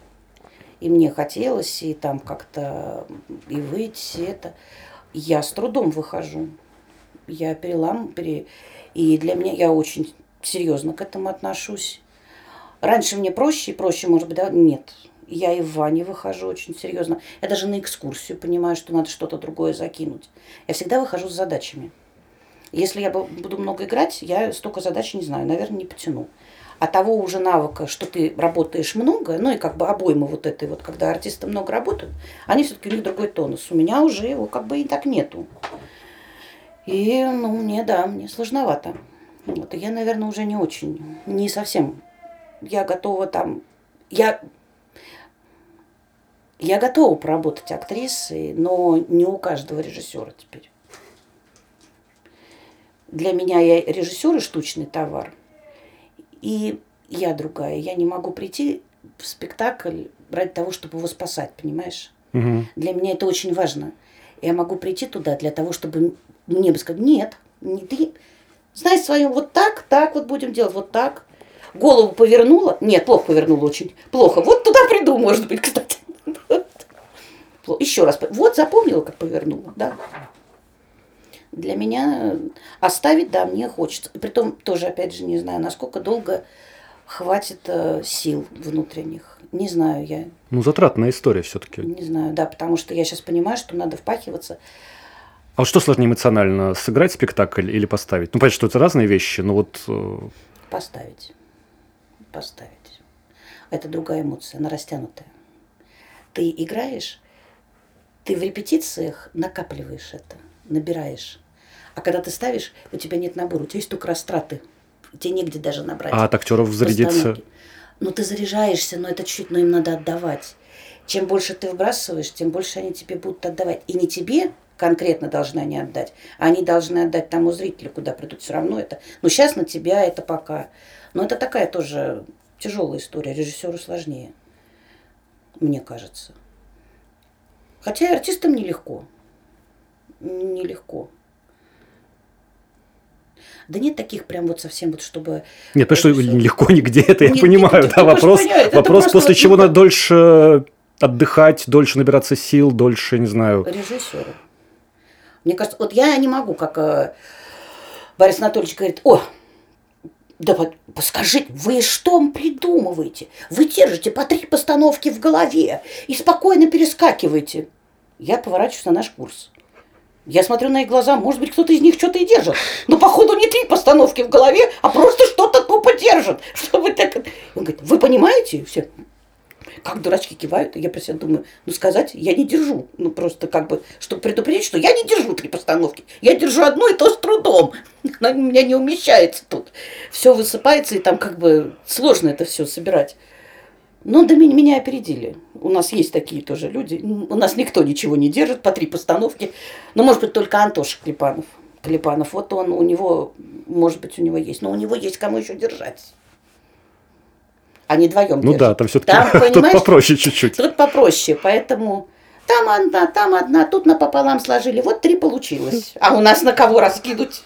и мне хотелось, и там как-то и выйти, и это. Я с трудом выхожу. Я перелам, пере... и для меня я очень серьезно к этому отношусь. Раньше мне проще и проще, может быть, да? Нет. Я и в Ване выхожу очень серьезно. Я даже на экскурсию понимаю, что надо что-то другое закинуть. Я всегда выхожу с задачами. Если я бу- буду много играть, я столько задач не знаю, наверное, не потяну. А того уже навыка, что ты работаешь много, ну и как бы обойма вот этой вот, когда артисты много работают, они все-таки у них другой тонус. У меня уже его как бы и так нету. И, ну, мне, да, мне сложновато. Вот, я, наверное, уже не очень, не совсем. Я готова там, я, я готова поработать актрисой, но не у каждого режиссера теперь. Для меня я режиссер и штучный товар. И я другая. Я не могу прийти в спектакль ради того, чтобы его спасать, понимаешь? Мгм. Для меня это очень важно. Я могу прийти туда для того, чтобы мне бы сказать, нет, не ты. Знай свою, вот так, так вот будем делать, вот так. Голову повернула. Нет, плохо повернула очень. Плохо. Вот туда приду, может быть, кстати. Еще раз. Вот запомнила, как повернула, да. Для меня э, оставить, да, мне хочется. И притом тоже, опять же, не знаю, насколько долго хватит э, сил внутренних. Не знаю я. Ну, затратная история все-таки. Не знаю, да, потому что я сейчас понимаю, что надо впахиваться. А вот что сложнее эмоционально, сыграть спектакль или поставить? Ну, понятно, что это разные вещи, но вот... э, Поставить. Поставить. Это другая эмоция, она растянутая. Ты играешь, ты в репетициях накапливаешь это, набираешь. А когда ты ставишь, у тебя нет набора, у тебя есть только растраты. Тебе негде даже набрать. А от актеров зарядиться... Ну, ты заряжаешься, но это чуть, но им надо отдавать. Чем больше ты выбрасываешь, тем больше они тебе будут отдавать. И не тебе конкретно должны они отдать, а они должны отдать тому зрителю, куда придут. Все равно это. Но сейчас на тебя это пока. Но это такая тоже тяжелая история. Режиссеру сложнее, мне кажется. Хотя и артистам нелегко. Нелегко. Да нет таких прям вот совсем вот, чтобы... Нет, потому что режиссер- легко нигде это, я Нет, понимаю. нет, да, можешь вопрос, понять, вопрос после вот чего ну, надо дольше отдыхать, дольше набираться сил, дольше, не знаю. режиссеру. Мне кажется, вот я не могу, как э, Борис Анатольевич говорит, о, Да скажите, вы что придумываете? Вы держите по три постановки в голове и спокойно перескакиваете. Я поворачиваюсь на наш курс. Я смотрю на их глаза, может быть, кто-то из них что-то и держит. Но, походу, не три постановки в голове, а просто что-то тупо держит. Что вы так... Он говорит, вы понимаете? Все, как дурачки кивают. Я про себя думаю, ну сказать я не держу. Ну просто как бы, чтобы предупредить, что я не держу три постановки. Я держу одну и то с трудом. Она у меня не умещается тут. Все высыпается, и там как бы сложно это все собирать. Но до меня, меня опередили. У нас есть такие тоже люди. У нас никто ничего не держит, по три постановки. Но, может быть, только Антоша Клепанов. Клепанов, вот он, у него, может быть, у него есть. Но у него есть кому еще держать. Они вдвоем Ну держат. да, там все-таки Там, тут попроще чуть-чуть. Тут попроще, поэтому там одна, там одна, тут напополам сложили. Вот три получилось. А у нас на кого раскинуть?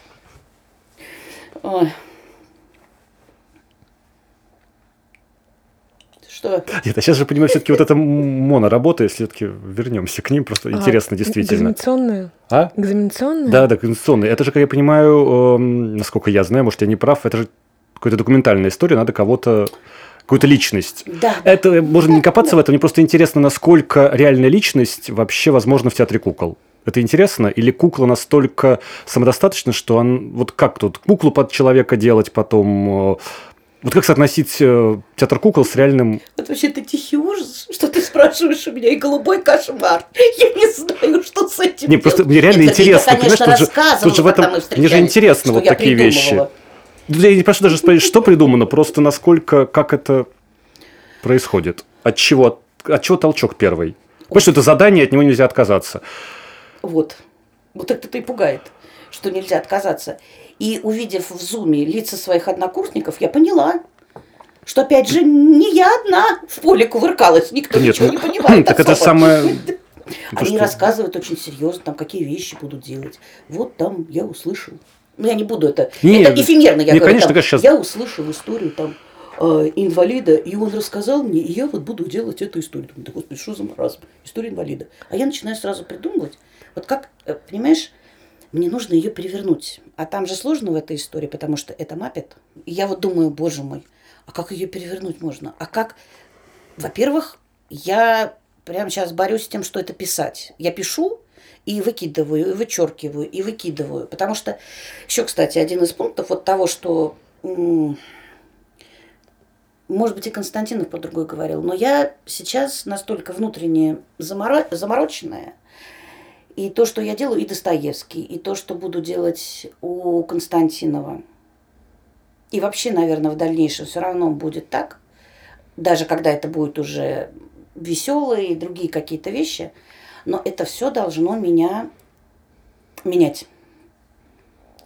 Ой. Что? Нет, а сейчас же понимаю, все-таки вот эта моноработа, если все-таки вернемся к ним, просто интересно А, действительно. Экзаменационная? А? Экзаменационная? Да, да, конституционный. Это же, как я понимаю, эм, насколько я знаю, может, я не прав, это же какая-то документальная история, надо кого-то какую-то личность. Да. Это можно не копаться в этом, мне просто интересно, насколько реальная личность вообще возможна в театре кукол. Это интересно? Или кукла настолько самодостаточна, что он... Вот как тут куклу под человека делать потом? Вот как соотносить э, театр кукол с реальным... Вообще это тихий ужас, что ты спрашиваешь у меня, и голубой кошмар. Я не знаю, что с этим Не, просто мне реально Нет, интересно, я, конечно, понимаешь, тут же- тут же в этом- мне же интересно вот такие вещи. придумывала. Ну, Я не прошу даже спросить, что придумано, просто насколько, как это происходит. От чего, от, от чего толчок первый? Потому что это задание, от него нельзя отказаться. Вот. Вот это-то и пугает, что нельзя отказаться. И увидев в зуме лица своих однокурсников, я поняла, что опять же не я одна в поле кувыркалась, никто Нет, ничего ну, не понимает. так это особо. самое... то, Они что- рассказывают очень серьезно, там, какие вещи будут делать. Вот там я услышал. Я не буду это... Не, это эфемерно, я не, говорю. конечно, там, конечно, щас- Я услышал историю там э, инвалида, и он рассказал мне, и я вот буду делать эту историю. Думаю, да господи, что за маразм? История инвалида. А я начинаю сразу придумывать. Вот как, э, понимаешь, мне нужно ее перевернуть. А там же сложно в этой истории, потому что это мапет. И я вот думаю, боже мой, а как ее перевернуть можно? А как... Во-первых, я прямо сейчас борюсь с тем, что это писать. Я пишу и выкидываю, и вычеркиваю, и выкидываю. Потому что еще, кстати, один из пунктов вот того, что может быть, и Константинов по другой говорил, но я сейчас настолько внутренне заморо- замороченная, и то, что я делаю, и Достоевский, и то, что буду делать у Константинова, и вообще, наверное, в дальнейшем все равно будет так, даже когда это будет уже веселые и другие какие-то вещи, но это все должно меня менять.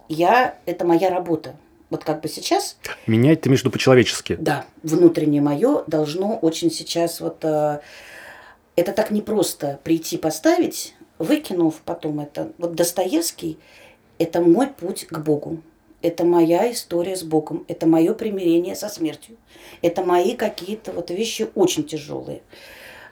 Я, это моя работа. Вот как бы сейчас Менять ты между по-человечески. да, внутреннее мое должно очень сейчас вот... э, это так непросто прийти поставить, выкинув потом это. Вот Достоевский – это мой путь к Богу. Это моя история с Богом. Это мое примирение со смертью. Это мои какие-то вот вещи очень тяжелые.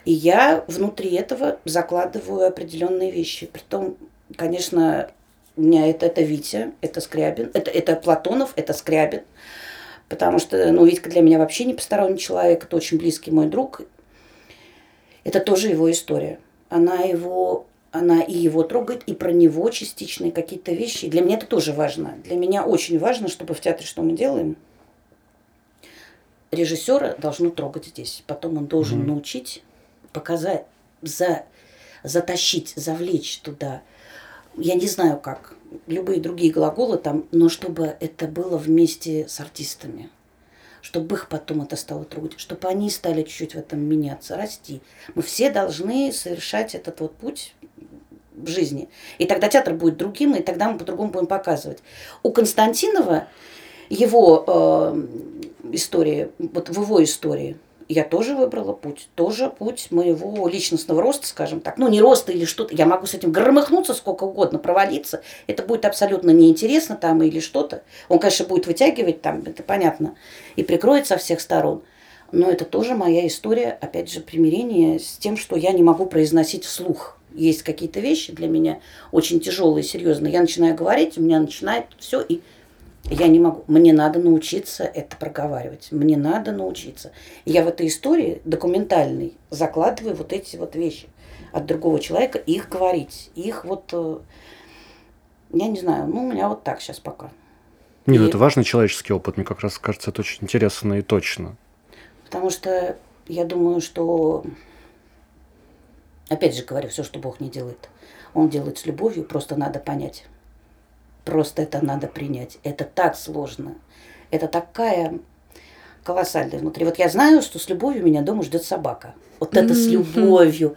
И я внутри этого закладываю определенные вещи. Притом, конечно, у меня это, это Витя, это Скрябин, это, это Платонов, это Скрябин. Потому что, ну, Витька для меня вообще не посторонний человек, это очень близкий мой друг. Это тоже его история. Она его, она и его трогает, и про него частичные какие-то вещи. Для меня это тоже важно. Для меня очень важно, чтобы в театре, что мы делаем, режиссера должно трогать здесь. Потом он должен научить, показать, за, затащить, завлечь туда. Я не знаю как, любые другие глаголы там, но чтобы это было вместе с артистами. Чтобы их потом это стало трогать, чтобы они стали чуть-чуть в этом меняться, расти. Мы все должны совершать этот вот путь в жизни. И тогда театр будет другим, и тогда мы по-другому будем показывать. У Константинова его э, истории, вот в его истории, я тоже выбрала путь, тоже путь моего личностного роста, скажем так. Ну, не роста или что-то, я могу с этим громыхнуться сколько угодно, провалиться. Это будет абсолютно неинтересно там или что-то. Он, конечно, будет вытягивать там, это понятно, и прикроет со всех сторон. Но это тоже моя история, опять же, примирения с тем, что я не могу произносить вслух. Есть какие-то вещи для меня очень тяжелые, серьезные. Я начинаю говорить, у меня начинает все, и Я не могу. Мне надо научиться это проговаривать. Мне надо научиться. И я в этой истории документальной закладываю вот эти вот вещи от другого человека, их говорить, их вот, э, я не знаю, ну, у меня вот так сейчас пока. Не, ну это важный человеческий опыт, мне как раз кажется, это очень интересно и точно. Потому что я думаю, что, опять же говорю, все, что Бог не делает, Он делает с любовью, просто надо понять. Просто это надо принять. Это так сложно. Это такая колоссальная внутри. Вот я знаю, что с любовью меня дома ждет собака. Вот это с любовью.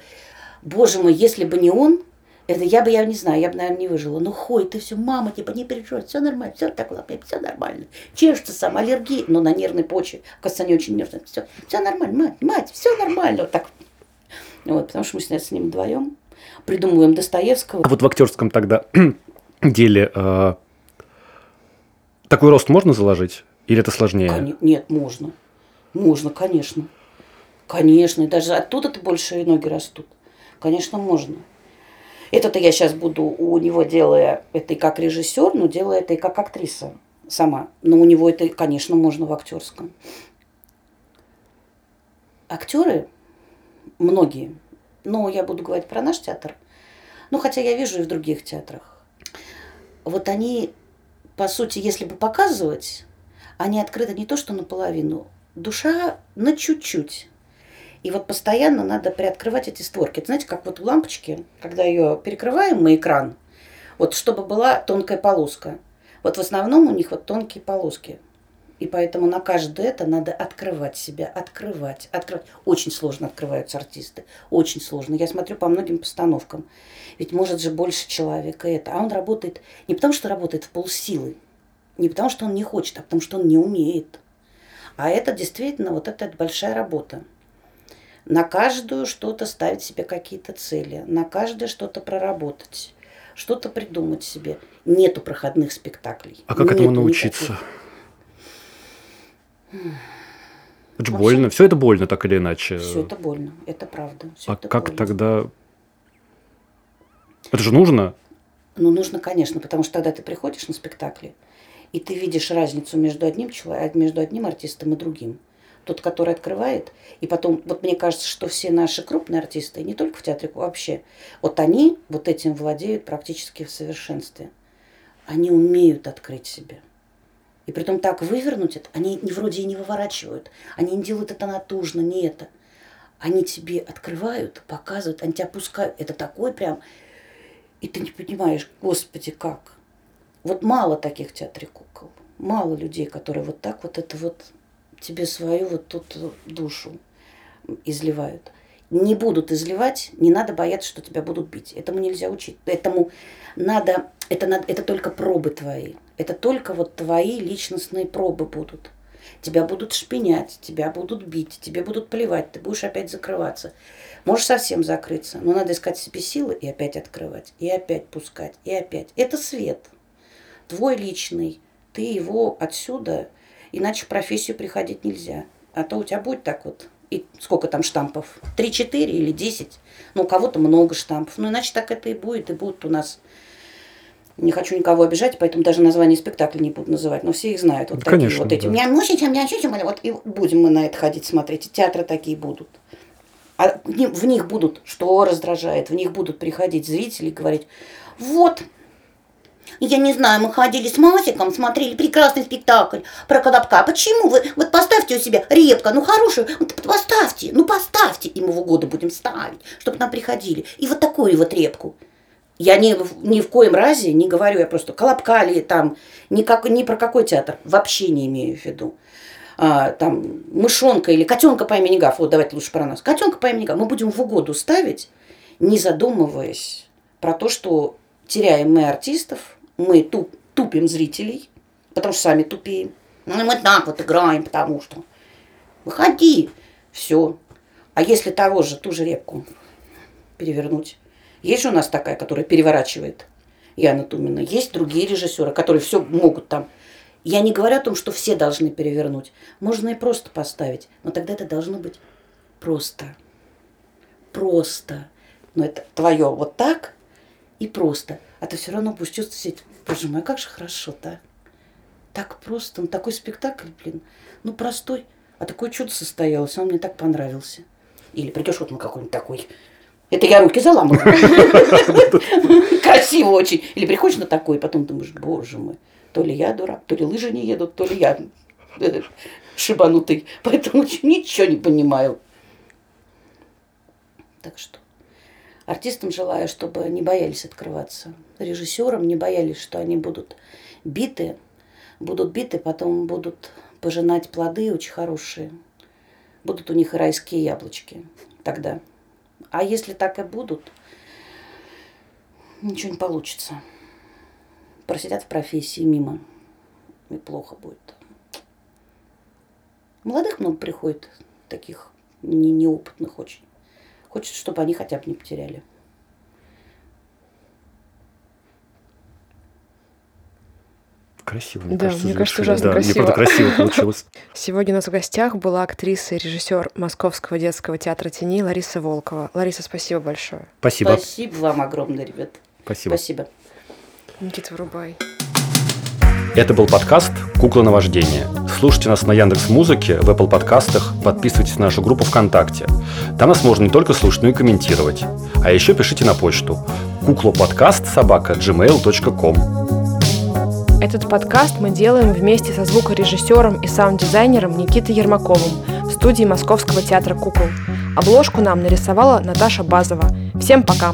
Боже мой, если бы не он, это я бы, я не знаю, я бы, наверное, не выжила. Ну, хой, ты все, мама, типа, не переживай, все нормально, все так лапает, все нормально. Чешется сам, аллергия, но на нервной почве. Кажется, они очень нервные. Все, все нормально, мать, мать, все нормально. Вот так. Вот, потому что мы с ним вдвоем придумываем Достоевского. А вот в актерском тогда деле э, такой рост можно заложить? Или это сложнее? Кон- нет, можно. Можно, конечно. Конечно, и даже оттуда-то больше ноги растут. Конечно, можно. Это-то я сейчас буду у него делая это и как режиссер, но делая это и как актриса сама. Но у него это, конечно, можно в актерском. Актеры, многие, но я буду говорить про наш театр, ну хотя я вижу и в других театрах, вот они, по сути, если бы показывать, они открыты не то что наполовину, душа на чуть-чуть. И вот постоянно надо приоткрывать эти створки. Это, знаете, как вот у лампочки, когда ее перекрываем мы экран, вот чтобы была тонкая полоска. Вот в основном у них вот тонкие полоски. И поэтому на каждое это надо открывать себя, открывать, открывать. Очень сложно открываются артисты, очень сложно. Я смотрю по многим постановкам. Ведь может же больше человека это. А он работает не потому, что работает в полсилы, не потому, что он не хочет, а потому, что он не умеет. А это действительно вот эта большая работа. На каждую что-то ставить себе какие-то цели, на каждое что-то проработать, что-то придумать себе. Нету проходных спектаклей. А как Нету этому научиться? никаких. Это же больно. Все это больно, так или иначе. Все это больно, это правда. всё А это как больно. тогда... Это же нужно? Ну, нужно, конечно, потому что тогда ты приходишь на спектакли, и ты видишь разницу между одним человеком, между одним артистом и другим. Тот, который открывает, и потом, вот мне кажется, что все наши крупные артисты, не только в театре, вообще, вот они вот этим владеют практически в совершенстве. Они умеют открыть себя. И притом так вывернуть это, они не вроде и не выворачивают, они не делают это натужно, не это. Они тебе открывают, показывают, они тебя пускают. Это такой прям и ты не понимаешь, господи, как. Вот мало таких театре кукол. Мало людей, которые вот так вот это вот тебе свою вот тут душу изливают. Не будут изливать, не надо бояться, что тебя будут бить. Этому нельзя учить. Этому надо, это, надо, это только пробы твои. Это только вот твои личностные пробы будут. Тебя будут шпинять, тебя будут бить, тебе будут плевать, ты будешь опять закрываться. Можешь совсем закрыться, но надо искать себе силы и опять открывать, и опять пускать, и опять. Это свет. Твой личный. Ты его отсюда, иначе в профессию приходить нельзя. А то у тебя будет так вот. И сколько там штампов? Три-четыре или десять? Ну, у кого-то много штампов. Ну, иначе так это и будет. И будут у нас не хочу никого обижать, поэтому даже название спектакля не буду называть, но все их знают. Вот Да, такие конечно, вот эти. да. Меня мучить, а меня чуть вот и будем мы на это ходить смотреть. И театры такие будут. А в них будут, что раздражает, в них будут приходить зрители и говорить, вот, я не знаю, мы ходили с Масиком, смотрели прекрасный спектакль про Колобка. Почему вы, вот поставьте у себя репка, ну хорошую, вот поставьте, ну поставьте, и мы в угоду будем ставить, чтобы нам приходили. И вот такую вот репку. Я ни, ни в коем разе не говорю, я просто Колобка ли там, никак, ни про какой театр, вообще не имею в виду. А, там мышонка или котенка по имени Гав, вот давайте лучше про нас. Котенка по имени Гав мы будем в угоду ставить, не задумываясь про то, что теряем мы артистов, мы туп- тупим зрителей, потому что сами тупеем. Ну, мы так вот играем, потому что. Выходи, все. А если того же, ту же репку перевернуть? Есть же у нас такая, которая переворачивает Яна Тумина. Есть другие режиссеры, которые все могут там. Я не говорю о том, что все должны перевернуть. Можно и просто поставить. Но тогда это должно быть просто. Просто. Но это твое вот так и просто. А ты все равно будешь чувствовать, боже мой, как же хорошо-то. так просто, ну, такой спектакль, блин, ну простой, а такое чудо состоялось, он мне так понравился. Или придешь вот на какой-нибудь такой, это я руки заламываю. Красиво очень. Или приходишь на такой, потом думаешь, боже мой, то ли я дурак, то ли лыжи не едут, то ли я э, шибанутый. Поэтому ничего не понимаю. Так что артистам желаю, чтобы не боялись открываться. Режиссерам не боялись, что они будут биты, будут биты, потом будут пожинать плоды очень хорошие. Будут у них и райские яблочки тогда. А если так и будут, ничего не получится. Просидят в профессии мимо. И плохо будет. Молодых много приходит, таких не, неопытных очень. Хочется, чтобы они хотя бы не потеряли. Красиво, мне Да, кажется, мне кажется, ужасно да, красиво. Мне правда красиво получилось. Сегодня у нас в гостях была актриса и режиссер Московского детского театра теней Лариса Волкова. Лариса, спасибо большое. Спасибо. Спасибо вам огромное, ребят. Спасибо. Спасибо. Никита, вырубай. Это был подкаст «Кукла на вождение». Слушайте нас на Яндекс Музыке, в Apple подкастах, подписывайтесь на нашу группу ВКонтакте. Там нас можно не только слушать, но и комментировать. А еще пишите на почту куклоподкаст собака gmail.com. Этот подкаст мы делаем вместе со звукорежиссером и саунд-дизайнером Никитой Ермаковым в студии Московского театра кукол. Обложку нам нарисовала Наташа Базова. Всем пока!